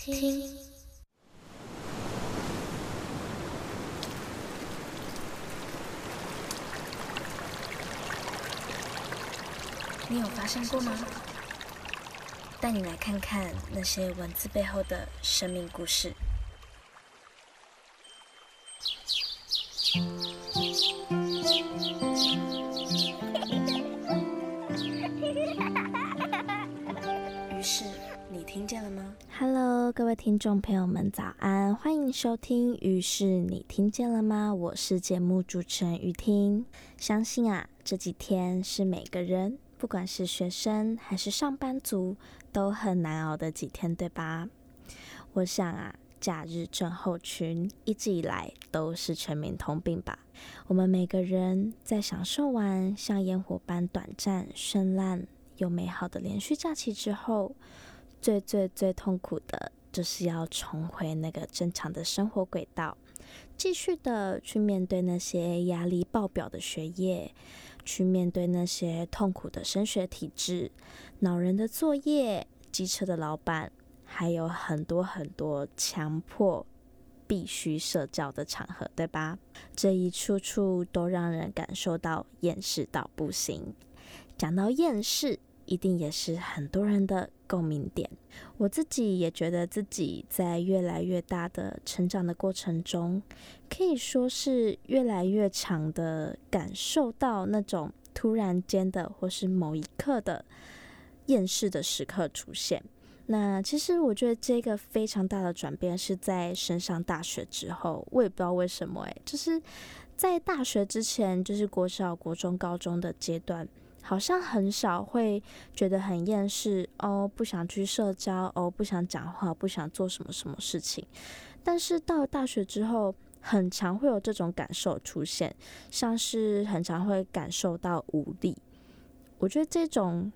听，你有发现过吗？带你来看看那些文字背后的生命故事。众朋友们，早安！欢迎收听《于是你听见了吗》？我是节目主持人于听。相信啊，这几天是每个人，不管是学生还是上班族，都很难熬的几天，对吧？我想啊，假日症候群一直以来都是全民通病吧。我们每个人在享受完像烟火般短暂、绚烂又美好的连续假期之后，最最最痛苦的就是要重回那个正常的生活轨道，继续的去面对那些压力爆表的学业，去面对那些痛苦的升学体制、恼人的作业、机车的老板，还有很多很多强迫。必须社交的场合，对吧？这一处处都让人感受到厌世到不行。讲到厌世，一定也是很多人的共鸣点。我自己也觉得自己在越来越大的成长的过程中，可以说是越来越长的感受到那种突然间的或是某一刻的厌世的时刻出现。那其实我觉得这个非常大的转变是在升上大学之后，我也不知道为什么诶，就是在大学之前，就是国小、国中、高中的阶段，好像很少会觉得很厌世哦，不想去社交哦，不想讲话，不想做什么什么事情。但是到了大学之后，很常会有这种感受出现，像是很常会感受到无力。我觉得这种。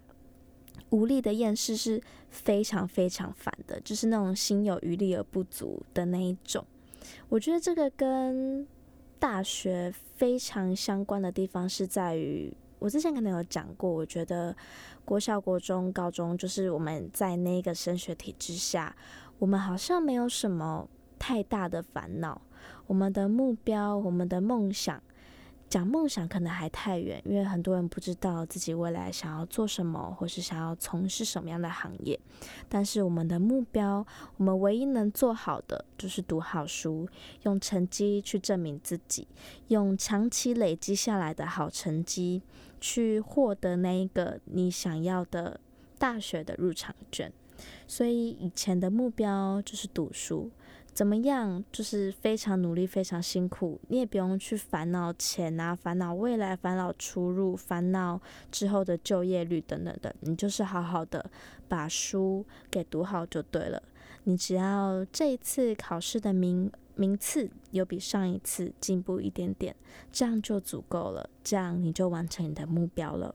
无力的厌世是非常非常烦的，就是那种心有余力而不足的那一种。我觉得这个跟大学非常相关的地方是在于，我之前可能有讲过，我觉得国小、国中、高中，就是我们在那个升学体制下，我们好像没有什么太大的烦恼，我们的目标、我们的梦想。讲梦想可能还太远，因为很多人不知道自己未来想要做什么，或是想要从事什么样的行业。但是我们的目标，我们唯一能做好的就是读好书，用成绩去证明自己，用长期累积下来的好成绩去获得那一个你想要的大学的入场券。所以以前的目标就是读书。怎么样？就是非常努力，非常辛苦，你也不用去烦恼钱啊，烦恼未来，烦恼出入，烦恼之后的就业率等等的。你就是好好的把书给读好就对了。你只要这一次考试的名名次有比上一次进步一点点，这样就足够了，这样你就完成你的目标了。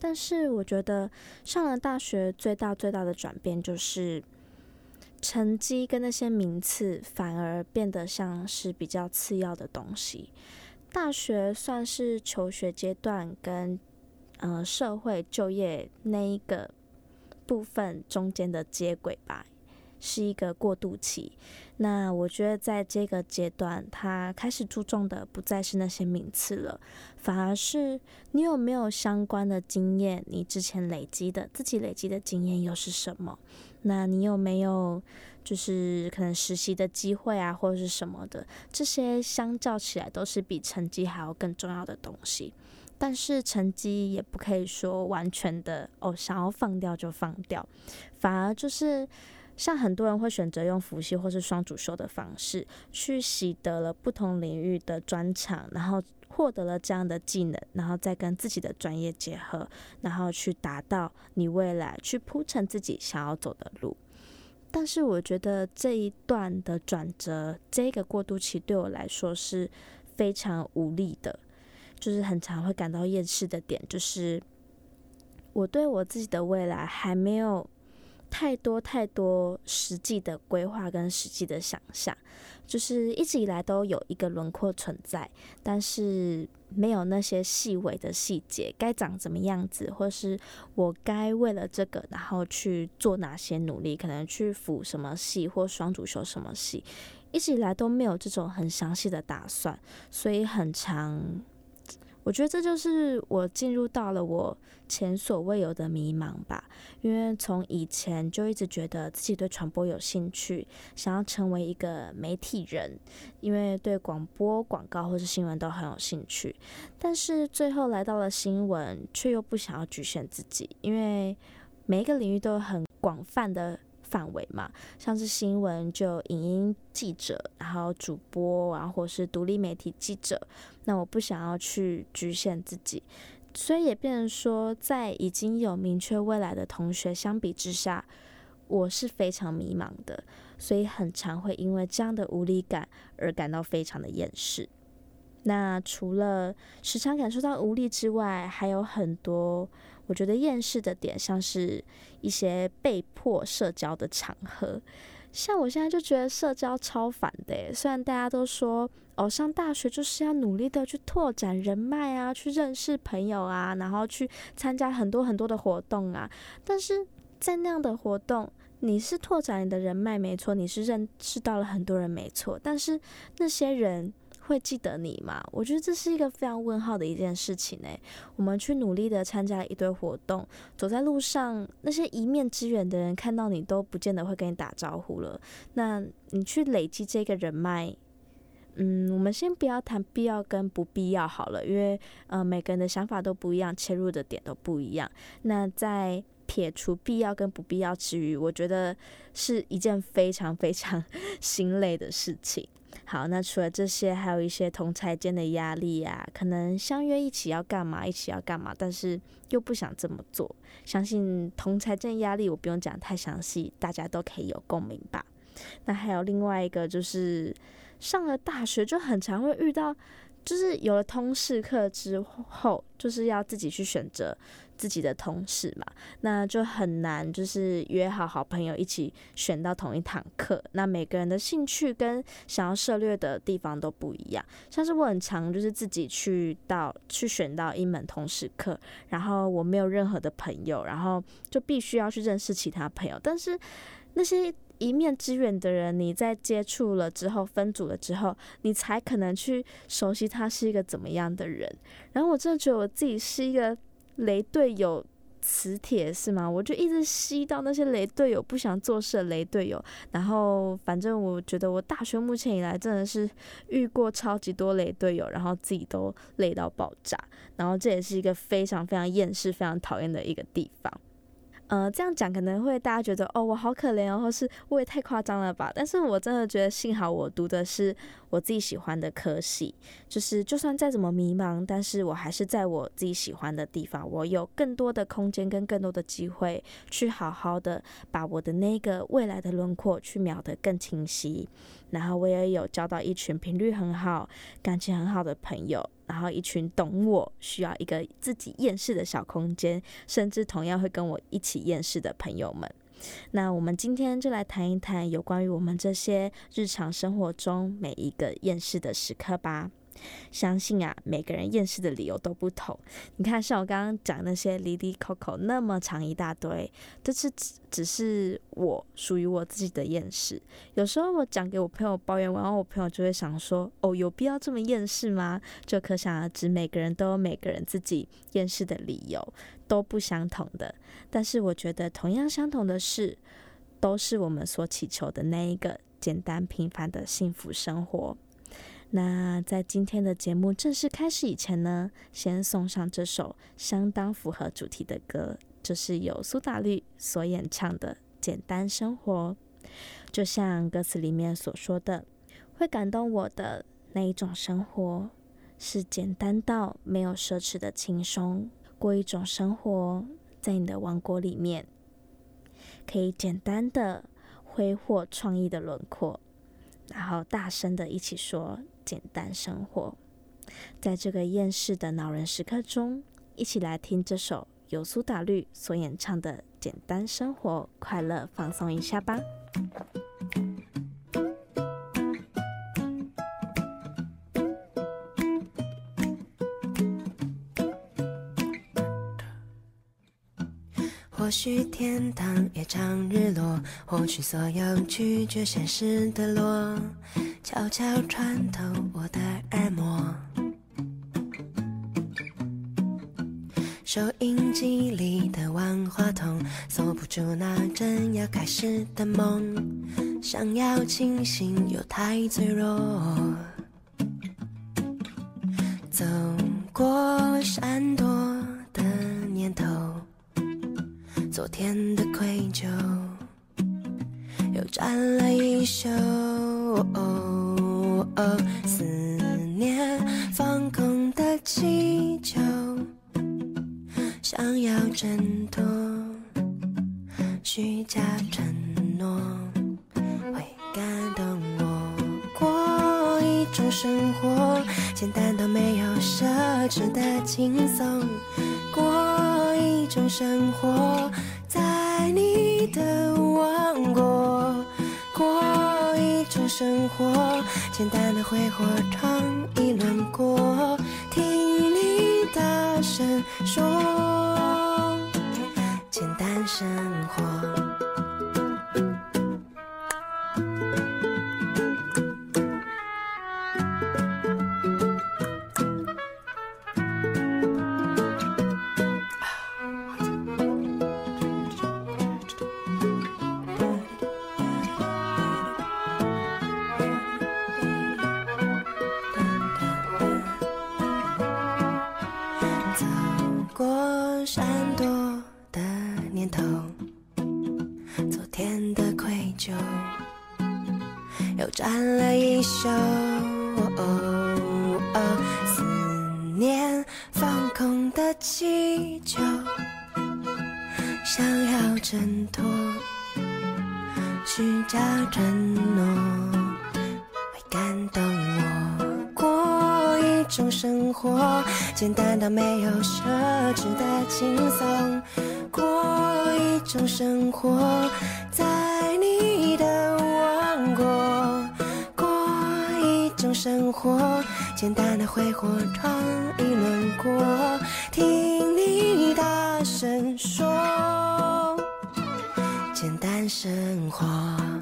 但是我觉得上了大学最大最大的转变就是。成绩跟那些名次反而变得像是比较次要的东西。大学算是求学阶段跟呃社会就业那一个部分中间的接轨吧。是一个过渡期，那我觉得在这个阶段，他开始注重的不再是那些名次了，反而是你有没有相关的经验，你之前累积的自己累积的经验又是什么？那你有没有就是可能实习的机会啊，或者是什么的？这些相较起来都是比成绩还要更重要的东西，但是成绩也不可以说完全的哦，想要放掉就放掉，反而就是。像很多人会选择用辅系或是双主修的方式，去习得了不同领域的专长，然后获得了这样的技能，然后再跟自己的专业结合，然后去达到你未来去铺成自己想要走的路。但是我觉得这一段的转折，这个过渡期对我来说是非常无力的，就是很常会感到厌世的点，就是我对我自己的未来还没有。太多太多实际的规划跟实际的想象，就是一直以来都有一个轮廓存在，但是没有那些细微的细节，该长怎么样子，或是我该为了这个然后去做哪些努力，可能去辅什么系或双主修什么系，一直以来都没有这种很详细的打算，所以很长。我觉得这就是我进入到了我前所未有的迷茫吧，因为从以前就一直觉得自己对传播有兴趣，想要成为一个媒体人，因为对广播、广告或是新闻都很有兴趣，但是最后来到了新闻，却又不想要局限自己，因为每一个领域都有很广泛的。范围嘛，像是新闻就影音记者，然后主播，然后或是独立媒体记者。那我不想要去局限自己，所以也变成说，在已经有明确未来的同学相比之下，我是非常迷茫的，所以很常会因为这样的无力感而感到非常的厌世。那除了时常感受到无力之外，还有很多。我觉得厌世的点，像是一些被迫社交的场合，像我现在就觉得社交超烦的。虽然大家都说，哦，上大学就是要努力的去拓展人脉啊，去认识朋友啊，然后去参加很多很多的活动啊，但是在那样的活动，你是拓展你的人脉没错，你是认识到了很多人没错，但是那些人。会记得你吗？我觉得这是一个非常问号的一件事情诶。我们去努力的参加一堆活动，走在路上，那些一面之缘的人看到你都不见得会跟你打招呼了。那你去累积这个人脉，嗯，我们先不要谈必要跟不必要好了，因为呃每个人的想法都不一样，切入的点都不一样。那在撇除必要跟不必要之余，我觉得是一件非常非常 心累的事情。好，那除了这些，还有一些同才间的压力啊，可能相约一起要干嘛，一起要干嘛，但是又不想这么做。相信同才间压力，我不用讲太详细，大家都可以有共鸣吧。那还有另外一个，就是上了大学就很常会遇到。就是有了通识课之后，就是要自己去选择自己的同事嘛，那就很难，就是约好好朋友一起选到同一堂课。那每个人的兴趣跟想要涉猎的地方都不一样。像是我很常就是自己去到去选到一门通识课，然后我没有任何的朋友，然后就必须要去认识其他朋友，但是那些。一面之缘的人，你在接触了之后，分组了之后，你才可能去熟悉他是一个怎么样的人。然后我真的觉得我自己是一个雷队友磁铁，是吗？我就一直吸到那些雷队友不想做事的雷队友。然后反正我觉得我大学目前以来真的是遇过超级多雷队友，然后自己都累到爆炸。然后这也是一个非常非常厌世、非常讨厌的一个地方。呃，这样讲可能会大家觉得哦，我好可怜哦，或是我也太夸张了吧？但是我真的觉得幸好我读的是我自己喜欢的科系，就是就算再怎么迷茫，但是我还是在我自己喜欢的地方，我有更多的空间跟更多的机会去好好的把我的那个未来的轮廓去描得更清晰。然后我也有交到一群频率很好、感情很好的朋友，然后一群懂我、需要一个自己厌世的小空间，甚至同样会跟我一起厌世的朋友们。那我们今天就来谈一谈有关于我们这些日常生活中每一个厌世的时刻吧。相信啊，每个人厌世的理由都不同。你看，像我刚刚讲那些离离口口那么长一大堆，这是只只是我属于我自己的厌世。有时候我讲给我朋友抱怨完，然后我朋友就会想说：“哦，有必要这么厌世吗？”就可想而知，每个人都有每个人自己厌世的理由，都不相同的。但是我觉得，同样相同的是，都是我们所祈求的那一个简单平凡的幸福生活。那在今天的节目正式开始以前呢，先送上这首相当符合主题的歌，就是由苏打绿所演唱的《简单生活》。就像歌词里面所说的，会感动我的那一种生活，是简单到没有奢侈的轻松，过一种生活，在你的王国里面，可以简单的挥霍创意的轮廓，然后大声的一起说。简单生活，在这个厌世的恼人时刻中，一起来听这首由苏打绿所演唱的《简单生活》，快乐放松一下吧。或许天堂也常日落，或许所有拒绝现实的落，悄悄穿透我的耳膜。收音机里的万花筒，锁不住那正要开始的梦，想要清醒又太脆弱。走过闪躲的念头。昨天的愧疚又占了一宿，思念放空的气球，想要挣脱虚假承诺，会感动我。过一种生活，简单到没有奢侈的轻松。过一种生活，简单的挥霍闯想要挣脱，虚假承诺会感动我。过一种生活简单到没有奢侈的轻松，过一种生活，在你的王国，过一种生活，简单的挥霍闯一轮过，听你大声生活。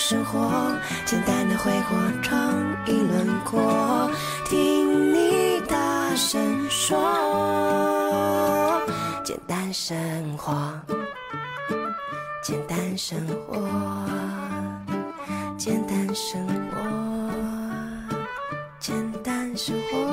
生活，简单的挥霍成一轮过，听你大声说，简单生活。简单生活。简单生活。简单生活。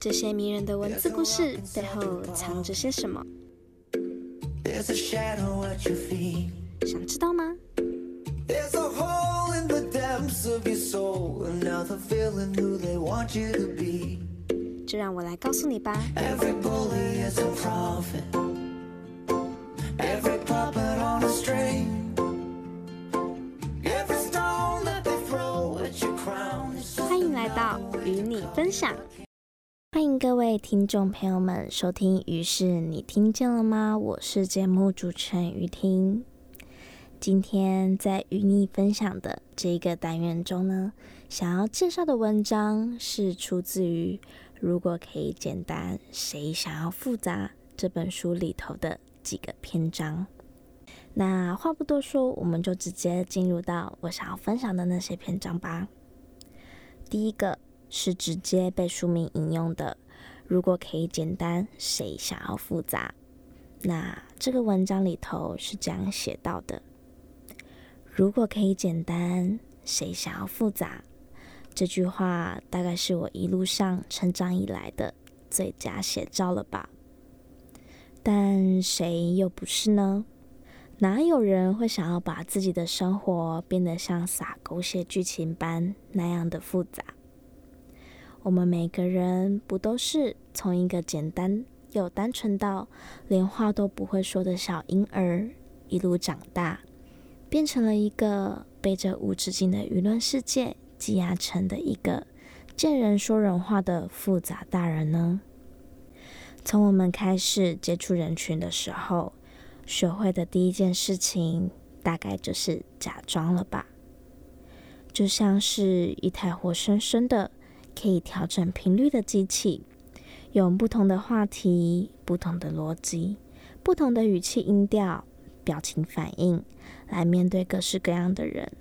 这些迷人的文字故事背后藏着些什么？想知道吗？就让我来告诉你吧。欢迎来到与你分享。各位听众朋友们收听。于是你听见了吗？我是节目主持人于听。今天在与你分享的这一个单元中呢，想要介绍的文章是出自于《如果可以简单，谁想要复杂》这本书里头的几个篇章。那话不多说，我们就直接进入到我想要分享的那些篇章吧。第一个是直接被书名引用的《如果可以简单，谁想要复杂》。那这个文章里头是这样写到的。如果可以简单，谁想要复杂？这句话大概是我一路上成长以来的最佳写照了吧？但谁又不是呢？哪有人会想要把自己的生活变得像撒狗血剧情般那样的复杂？我们每个人不都是从一个简单又单纯到连话都不会说的小婴儿一路长大？变成了一个被这无止境的舆论世界挤压成的一个见人说人话的复杂大人呢？从我们开始接触人群的时候，学会的第一件事情，大概就是假装了吧？就像是一台活生生的可以调整频率的机器，用不同的话题、不同的逻辑、不同的语气音调。表情反应来面对各式各样的人，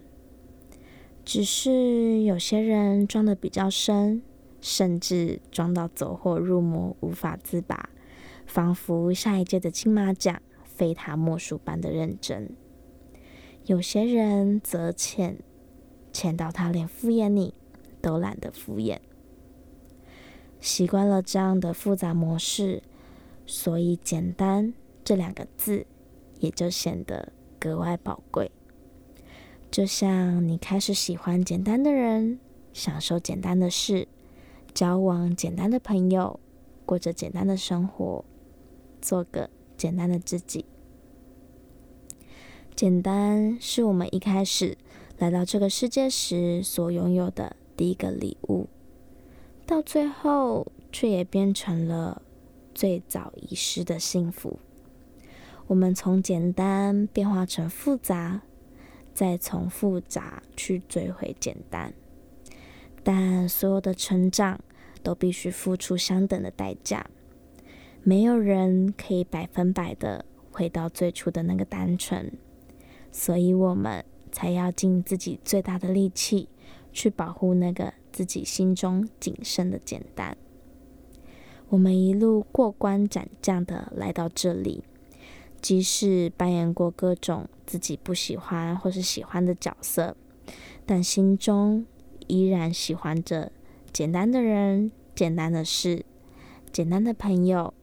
只是有些人装的比较深，甚至装到走火入魔、无法自拔，仿佛下一届的金马奖非他莫属般的认真；有些人则浅，浅到他连敷衍你都懒得敷衍。习惯了这样的复杂模式，所以“简单”这两个字。也就显得格外宝贵。就像你开始喜欢简单的人，享受简单的事，交往简单的朋友，过着简单的生活，做个简单的自己。简单是我们一开始来到这个世界时所拥有的第一个礼物，到最后却也变成了最早遗失的幸福。我们从简单变化成复杂，再从复杂去追回简单，但所有的成长都必须付出相等的代价。没有人可以百分百的回到最初的那个单纯，所以我们才要尽自己最大的力气去保护那个自己心中仅剩的简单。我们一路过关斩将的来到这里。即使扮演过各种自己不喜欢或是喜欢的角色，但心中依然喜欢着简单的人、简单的事、简单的朋友，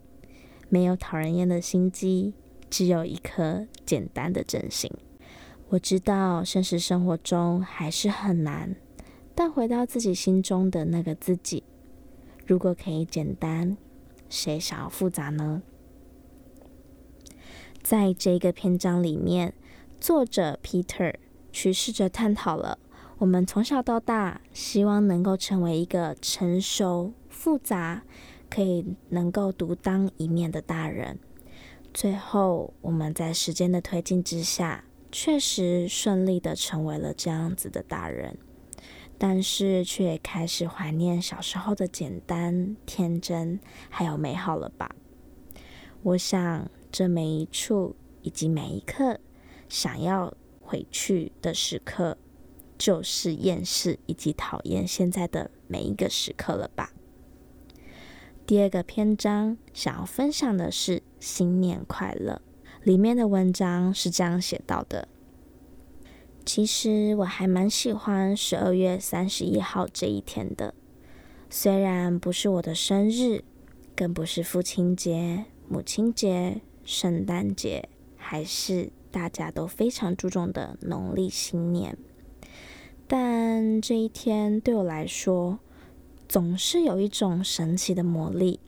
没有讨人厌的心机，只有一颗简单的真心。我知道现实生活中还是很难，但回到自己心中的那个自己，如果可以简单，谁想要复杂呢？在这个篇章里面，作者 Peter 去试着探讨了我们从小到大希望能够成为一个成熟、复杂、可以能够独当一面的大人。最后，我们在时间的推进之下，确实顺利的成为了这样子的大人，但是却开始怀念小时候的简单、天真还有美好了吧？我想。这每一处以及每一刻，想要回去的时刻，就是厌世以及讨厌现在的每一个时刻了吧？第二个篇章想要分享的是新年快乐。里面的文章是这样写到的：其实我还蛮喜欢十二月三十一号这一天的，虽然不是我的生日，更不是父亲节、母亲节、圣诞节，还是大家都非常注重的农历新年，但这一天对我来说，总是有一种神奇的魔力。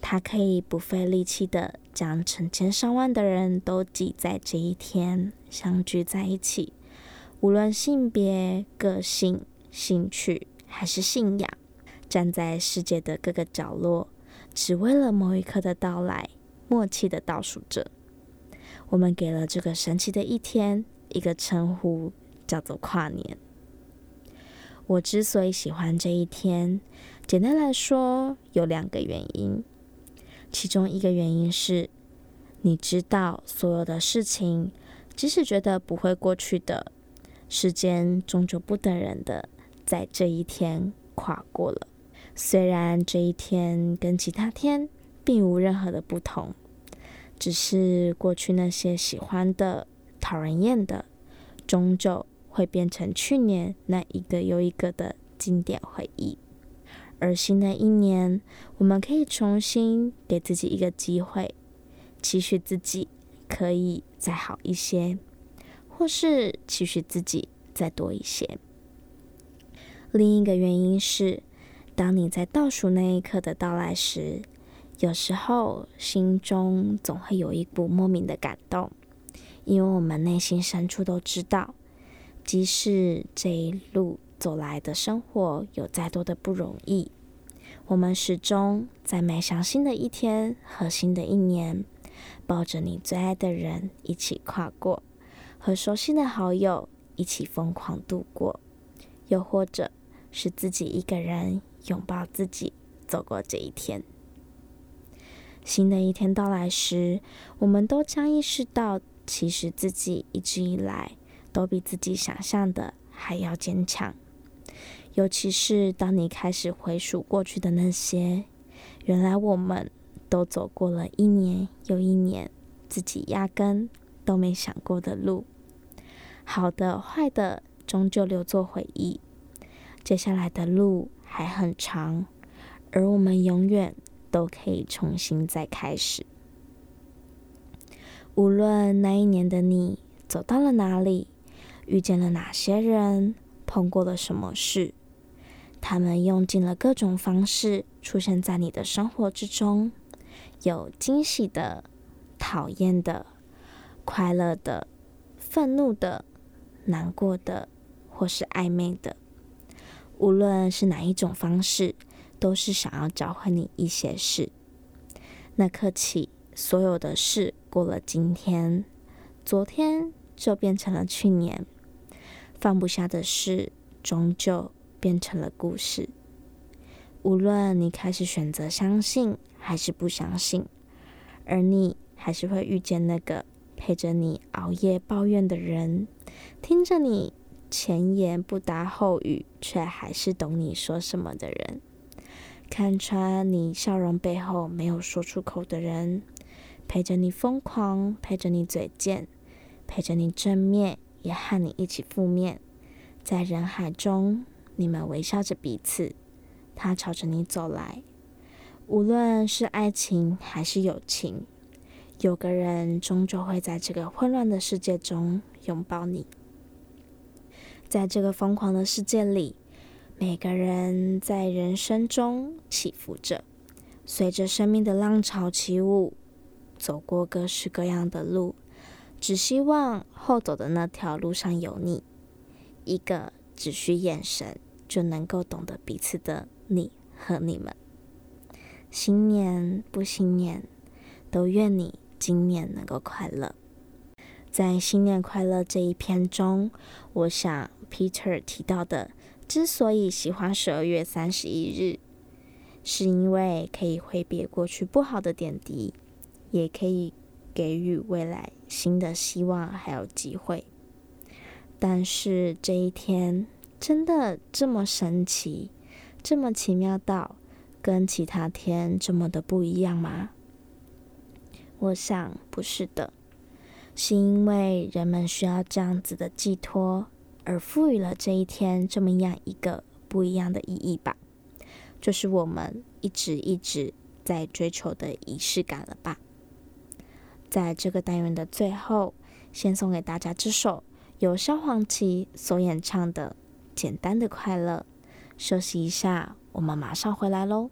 它可以不费力气的将成千上万的人都挤在这一天相聚在一起，无论性别、个性、兴趣还是信仰，站在世界的各个角落，只为了某一刻的到来，默契的倒数着。我们给了这个神奇的一天一个称呼，叫做跨年。我之所以喜欢这一天，简单来说有两个原因。其中一个原因是，你知道所有的事情，即使觉得不会过去的，时间终究不等人的，在这一天跨过了。虽然这一天跟其他天并无任何的不同，只是过去那些喜欢的、讨人厌的，终究会变成去年那一个又一个的经典回忆。而新的一年，我们可以重新给自己一个机会，期许自己可以再好一些，或是期许自己再多一些。另一个原因是，当你在倒数那一刻的到来时，有时候心中总会有一股莫名的感动，因为我们内心深处都知道，即使这一路。走来的生活有再多的不容易，我们始终在迈向新的一天和新的一年，抱着你最爱的人一起跨过，和熟悉的好友一起疯狂度过，又或者是自己一个人拥抱自己走过这一天。新的一天到来时，我们都将意识到，其实自己一直以来都比自己想象的还要坚强。尤其是当你开始回数过去的那些，原来我们都走过了一年又一年，自己压根都没想过的路。好的、坏的，终究留作回忆。接下来的路还很长，而我们永远都可以重新再开始。无论那一年的你走到了哪里，遇见了哪些人，碰过了什么事。他们用尽了各种方式出现在你的生活之中，有惊喜的、讨厌的、快乐的、愤怒的、难过的，或是暧昧的。无论是哪一种方式，都是想要教会你一些事。那刻起，所有的事过了今天，昨天就变成了去年。放不下的事，终究。变成了故事。无论你开始选择相信还是不相信，而你还是会遇见那个陪着你熬夜抱怨的人，听着你前言不搭后语却还是懂你说什么的人，看穿你笑容背后没有说出口的人，陪着你疯狂，陪着你嘴贱，陪着你正面，也和你一起负面，在人海中。你们微笑着彼此，他朝着你走来。无论是爱情还是友情，有个人终究会在这个混乱的世界中拥抱你。在这个疯狂的世界里，每个人在人生中起伏着，随着生命的浪潮起舞，走过各式各样的路，只希望后走的那条路上有你，一个只需眼神。就能够懂得彼此的你和你们。新年不新年，都愿你今年能够快乐。在新年快乐这一篇中，我想 Peter 提到的，之所以喜欢十二月三十一日，是因为可以挥别过去不好的点滴，也可以给予未来新的希望还有机会。但是这一天。真的这么神奇，这么奇妙到跟其他天这么的不一样吗？我想不是的，是因为人们需要这样子的寄托而赋予了这一天这么样一个不一样的意义吧。就是我们一直一直在追求的仪式感了吧。在这个单元的最后先送给大家这首由萧煌奇所演唱的简单的快乐。休息一下我们马上回来喽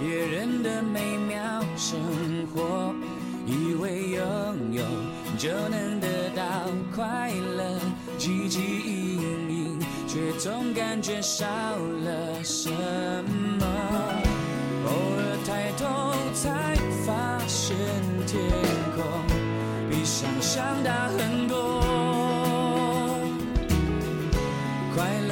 别人的美妙生活以为拥有就能得到快乐汲汲营营却总感觉少了什么。偶尔抬头才发现天空比想象大很多。快乐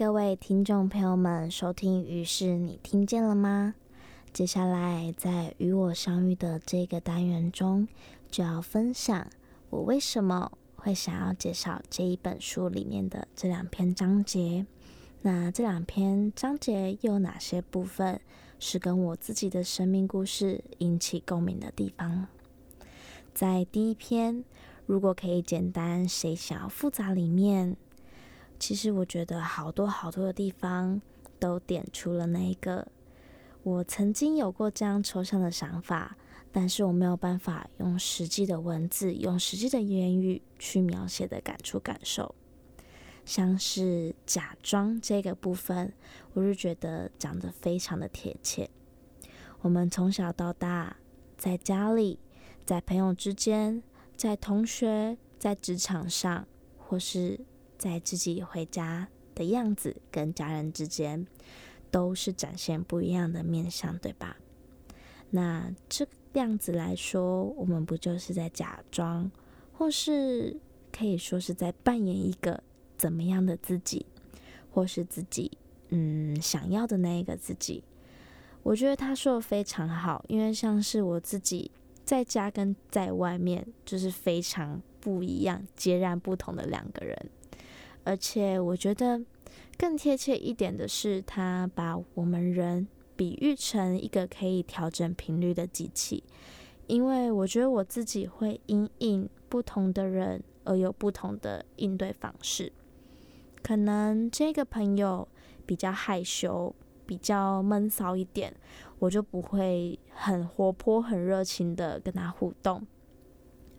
各位听众朋友们收听。于是你听见了吗？接下来在与我相遇的这个单元中，就要分享我为什么会想要介绍这一本书里面的这两篇章节。那这两篇章节又有哪些部分是跟我自己的生命故事引起共鸣的地方？在第一篇，如果可以简单，谁想要复杂？里面，其实我觉得好多好多的地方都点出了那一个我曾经有过这样抽象的想法，但是我没有办法用实际的文字、用实际的言语去描写的感触感受，像是假装这个部分，我就觉得讲得非常的贴切。我们从小到大，在家里。在朋友之间，在同学，在职场上，或是在自己回家的样子，跟家人之间，都是展现不一样的面相，对吧？那这样子来说，我们不就是在假装，或是可以说是在扮演一个怎么样的自己，或是自己嗯想要的那一个自己？我觉得他说的非常好，因为像是我自己。在家跟在外面就是非常不一样、截然不同的两个人，而且我觉得更贴切一点的是，他把我们人比喻成一个可以调整频率的机器，因为我觉得我自己会因应不同的人而有不同的应对方式，可能这个朋友比较害羞。比较闷骚一点，我就不会很活泼、很热情的跟他互动，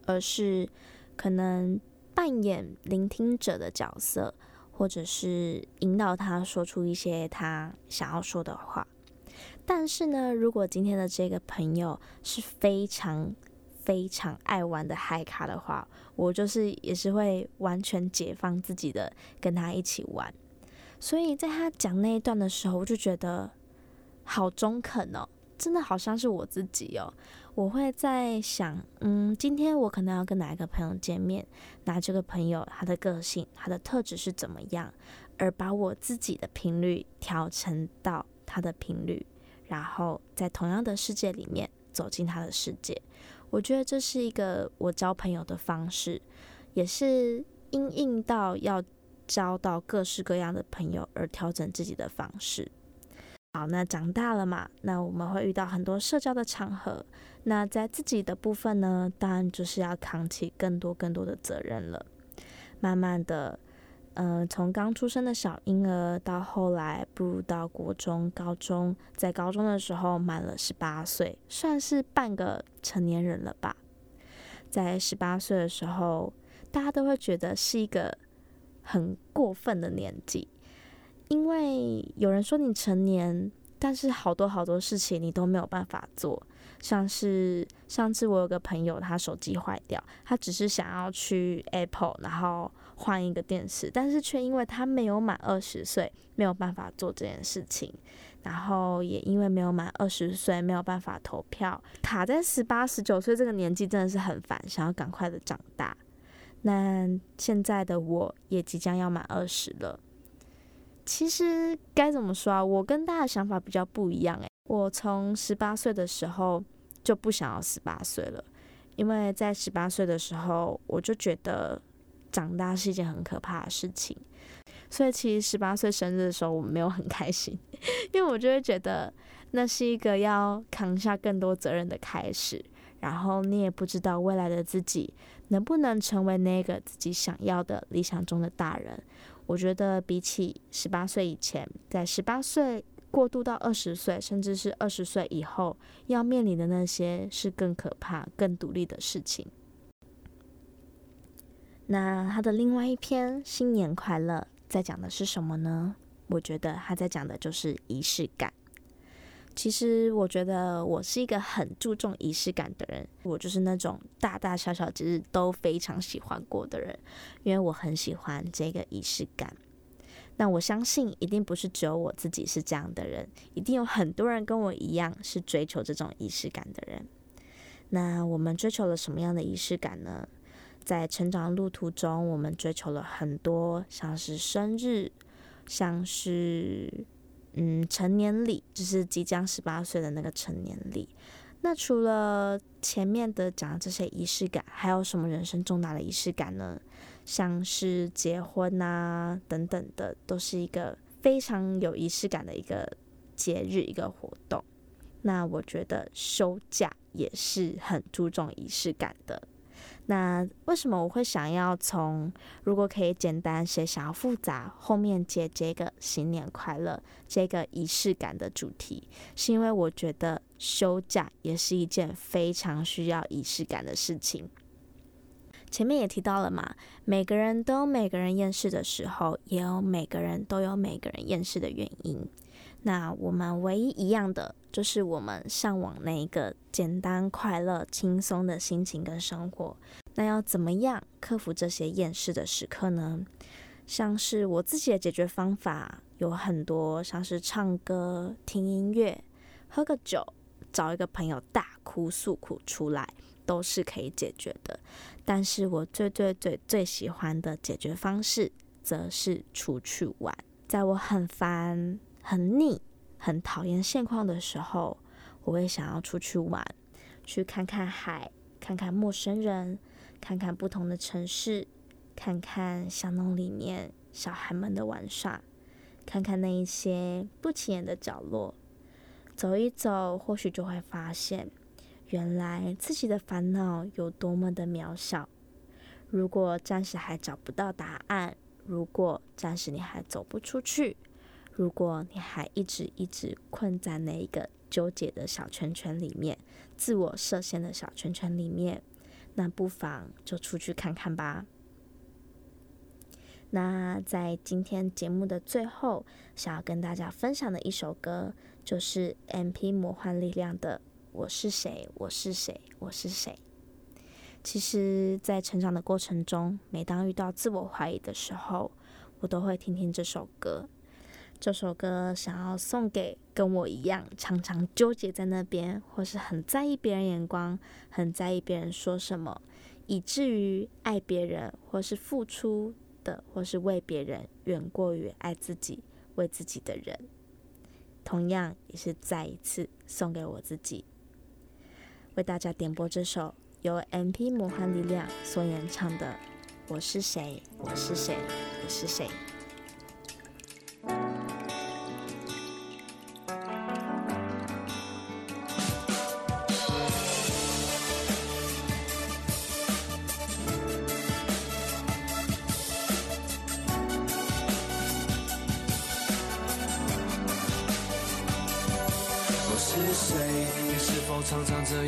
而是可能扮演聆听者的角色，或者是引导他说出一些他想要说的话。但是呢，如果今天的这个朋友是非常非常爱玩的嗨咖的话，我就是也是会完全解放自己的，跟他一起玩。所以在他讲那一段的时候，我就觉得好中肯哦，真的好像是我自己哦。我会在想，嗯，今天我可能要跟哪一个朋友见面，那这个朋友他的个性、他的特质是怎么样，而把我自己的频率调成到他的频率，然后在同样的世界里面走进他的世界。我觉得这是一个我交朋友的方式，也是因应到要。交到各式各样的朋友而调整自己的方式。好，那长大了嘛，那我们会遇到很多社交的场合。那在自己的部分呢，当然就是要扛起更多更多的责任了。慢慢的，嗯，从刚出生的小婴儿到后来步入到国中、高中，在高中的时候满了十八岁，算是半个成年人了吧。在十八岁的时候，大家都会觉得是一个。很过分的年纪，因为有人说你成年，但是好多好多事情你都没有办法做。像是上次我有个朋友，他手机坏掉，他只是想要去 Apple，然后换一个电视，但是却因为他没有满二十岁，没有办法做这件事情。然后也因为没有满二十岁，没有办法投票，卡在十八、十九岁这个年纪，真的是很烦，想要赶快的长大。那现在的我也即将要满二十了。其实该怎么说啊？我跟大家想法比较不一样诶，我从十八岁的时候就不想要十八岁了，因为在十八岁的时候我就觉得长大是一件很可怕的事情。所以其实十八岁生日的时候我没有很开心，因为我就会觉得那是一个要扛下更多责任的开始。然后你也不知道未来的自己能不能成为那个自己想要的理想中的大人。我觉得比起十八岁以前，在十八岁过渡到二十岁，甚至是二十岁以后，要面临的那些是更可怕、更独立的事情。那他的另外一篇《新年快乐》在讲的是什么呢？我觉得他在讲的就是仪式感。其实我觉得我是一个很注重仪式感的人，我就是那种大大小小节日都非常喜欢过的人，因为我很喜欢这个仪式感。那我相信一定不是只有我自己是这样的人，一定有很多人跟我一样是追求这种仪式感的人。那我们追求了什么样的仪式感呢？在成长路途中，我们追求了很多，像是生日、像是嗯成年礼，就是即将十八岁的那个成年礼。那除了前面的讲的这些仪式感，还有什么人生重大的仪式感呢？像是结婚啊等等的，都是一个非常有仪式感的一个节日一个活动。那我觉得休假也是很注重仪式感的。那为什么我会想要从如果可以简单，谁想要复杂，后面接这个新年快乐这个仪式感的主题？是因为我觉得休假也是一件非常需要仪式感的事情。前面也提到了嘛，每个人都有每个人厌世的时候，也有每个人都有每个人厌世的原因。那我们唯一一样的，就是我们向往那一个简单、快乐、轻松的心情跟生活。那要怎么样克服这些厌世的时刻呢？像是我自己的解决方法有很多，像是唱歌、听音乐、喝个酒、找一个朋友大哭诉苦出来，都是可以解决的。但是我最最最最喜欢的解决方式，则是出去玩。在我很烦。很腻、很讨厌现况的时候，我会想要出去玩，去看看海，看看陌生人，看看不同的城市，看看巷弄里面小孩们的玩耍，看看那一些不起眼的角落，走一走，或许就会发现，原来自己的烦恼有多么的渺小。如果暂时还找不到答案，如果暂时你还走不出去。如果你还一直一直困在那一个纠结的小圈圈里面，自我设限的小圈圈里面，那不妨就出去看看吧。那在今天节目的最后，想要跟大家分享的一首歌，就是 M.P. 魔幻力量的《我是谁，我是谁，我是谁》。其实，在成长的过程中，每当遇到自我怀疑的时候，我都会听听这首歌。这首歌想要送给跟我一样常常纠结在那边，或是很在意别人眼光、很在意别人说什么，以至于爱别人或是付出的，或是为别人远过于爱自己、为自己的人。同样也是再一次送给我自己，为大家点播这首由 M.P. 魔幻力量所演唱的《我是谁，我是谁，我是谁》。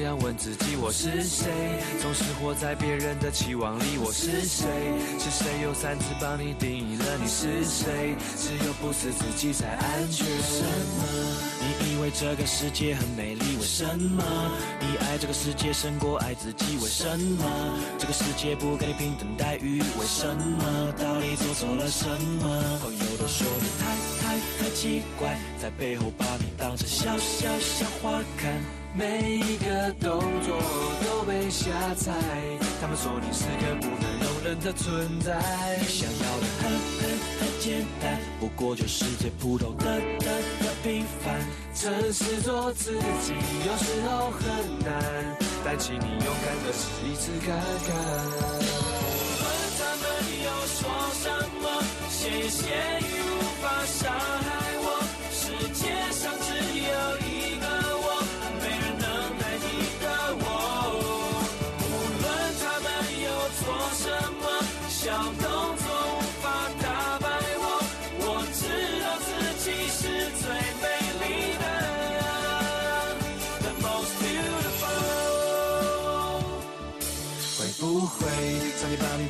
样问自己，我是谁？总是活在别人的期望里，我是谁？是谁？又擅自帮你定义了你是谁？只有不是自己才安全。为什么？你以为这个世界很美丽？为什么？你爱这个世界胜过爱自己？为什么？这个世界不给你平等待遇？为什么？到底做错了什么？朋友都说你太奇怪，在背后把你当成小小笑话看。每一个动作都被瞎猜，他们说你是个不能容忍的存在。你想要的很很很简单，不过就是最普通的的的平凡。诚实做自己，有时候很难，但请你勇敢的试一次看看。无论他们又说什么，谢谢与无法伤害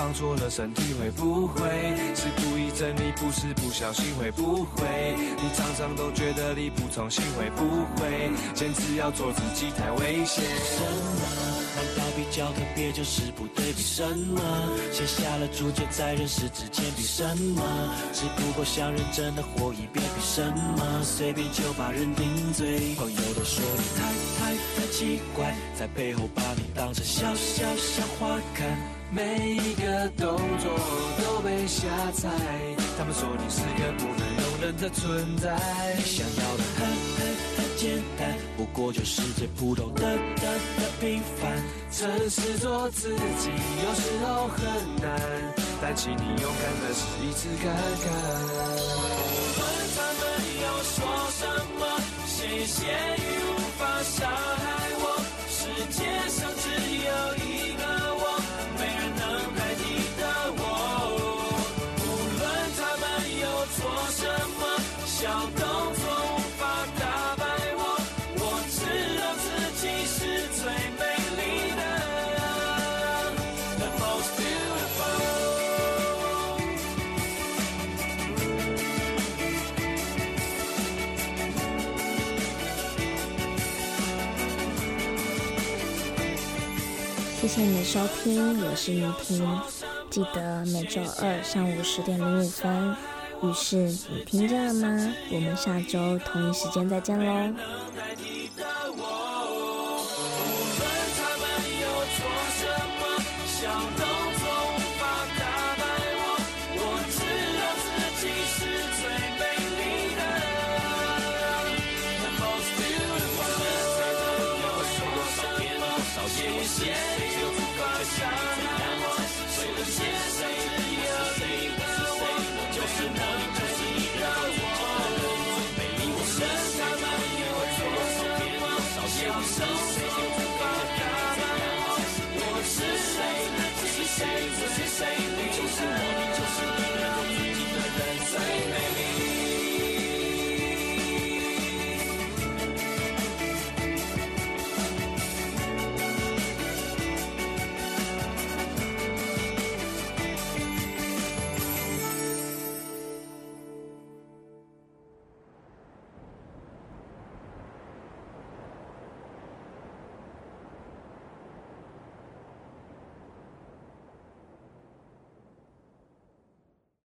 放错了身体？会不会是故意整你？不是不小心？会不会你常常都觉得力不从心？会不会坚持要做自己太危险？什么？难道比较特别就是不对比什么？写下了注解在人世之间比什么？只不过想认真的活一遍比什么？随便就把人顶嘴。朋友都说你太太太奇怪，在背后把你当成小小笑话看。每一个的动作都被下载。他们说你是个不能容忍的存在。想要的很很很简单，不过就是最普通的的的平凡。诚实做自己，有时候很难，但请你勇敢的试一次看看。无论他们要说什么，谢谢与无法伤害我。世界上谢谢你的收听，我是雨婷。记得每周二上午十点零五分，于是你听见了吗？我们下周同一时间再见喽。